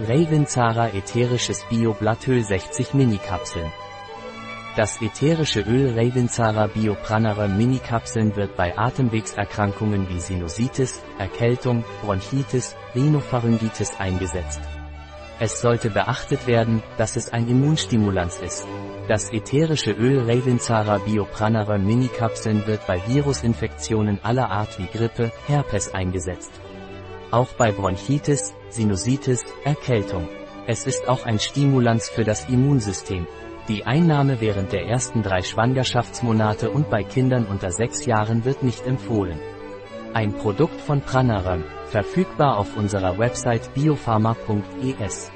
Ravenzara ätherisches Bio-Blattöl 60 Minikapseln. Das ätherische Öl Ravenzara Biopranere Minikapseln wird bei Atemwegserkrankungen wie Sinusitis, Erkältung, Bronchitis, Rhinopharyngitis eingesetzt. Es sollte beachtet werden, dass es ein Immunstimulans ist. Das ätherische Öl Ravenzara Biopranere Minikapseln wird bei Virusinfektionen aller Art wie Grippe, Herpes eingesetzt. Auch bei Bronchitis, Sinusitis, Erkältung. Es ist auch ein Stimulans für das Immunsystem. Die Einnahme während der ersten drei Schwangerschaftsmonate und bei Kindern unter sechs Jahren wird nicht empfohlen. Ein Produkt von Pranaram, verfügbar auf unserer Website biopharma.es.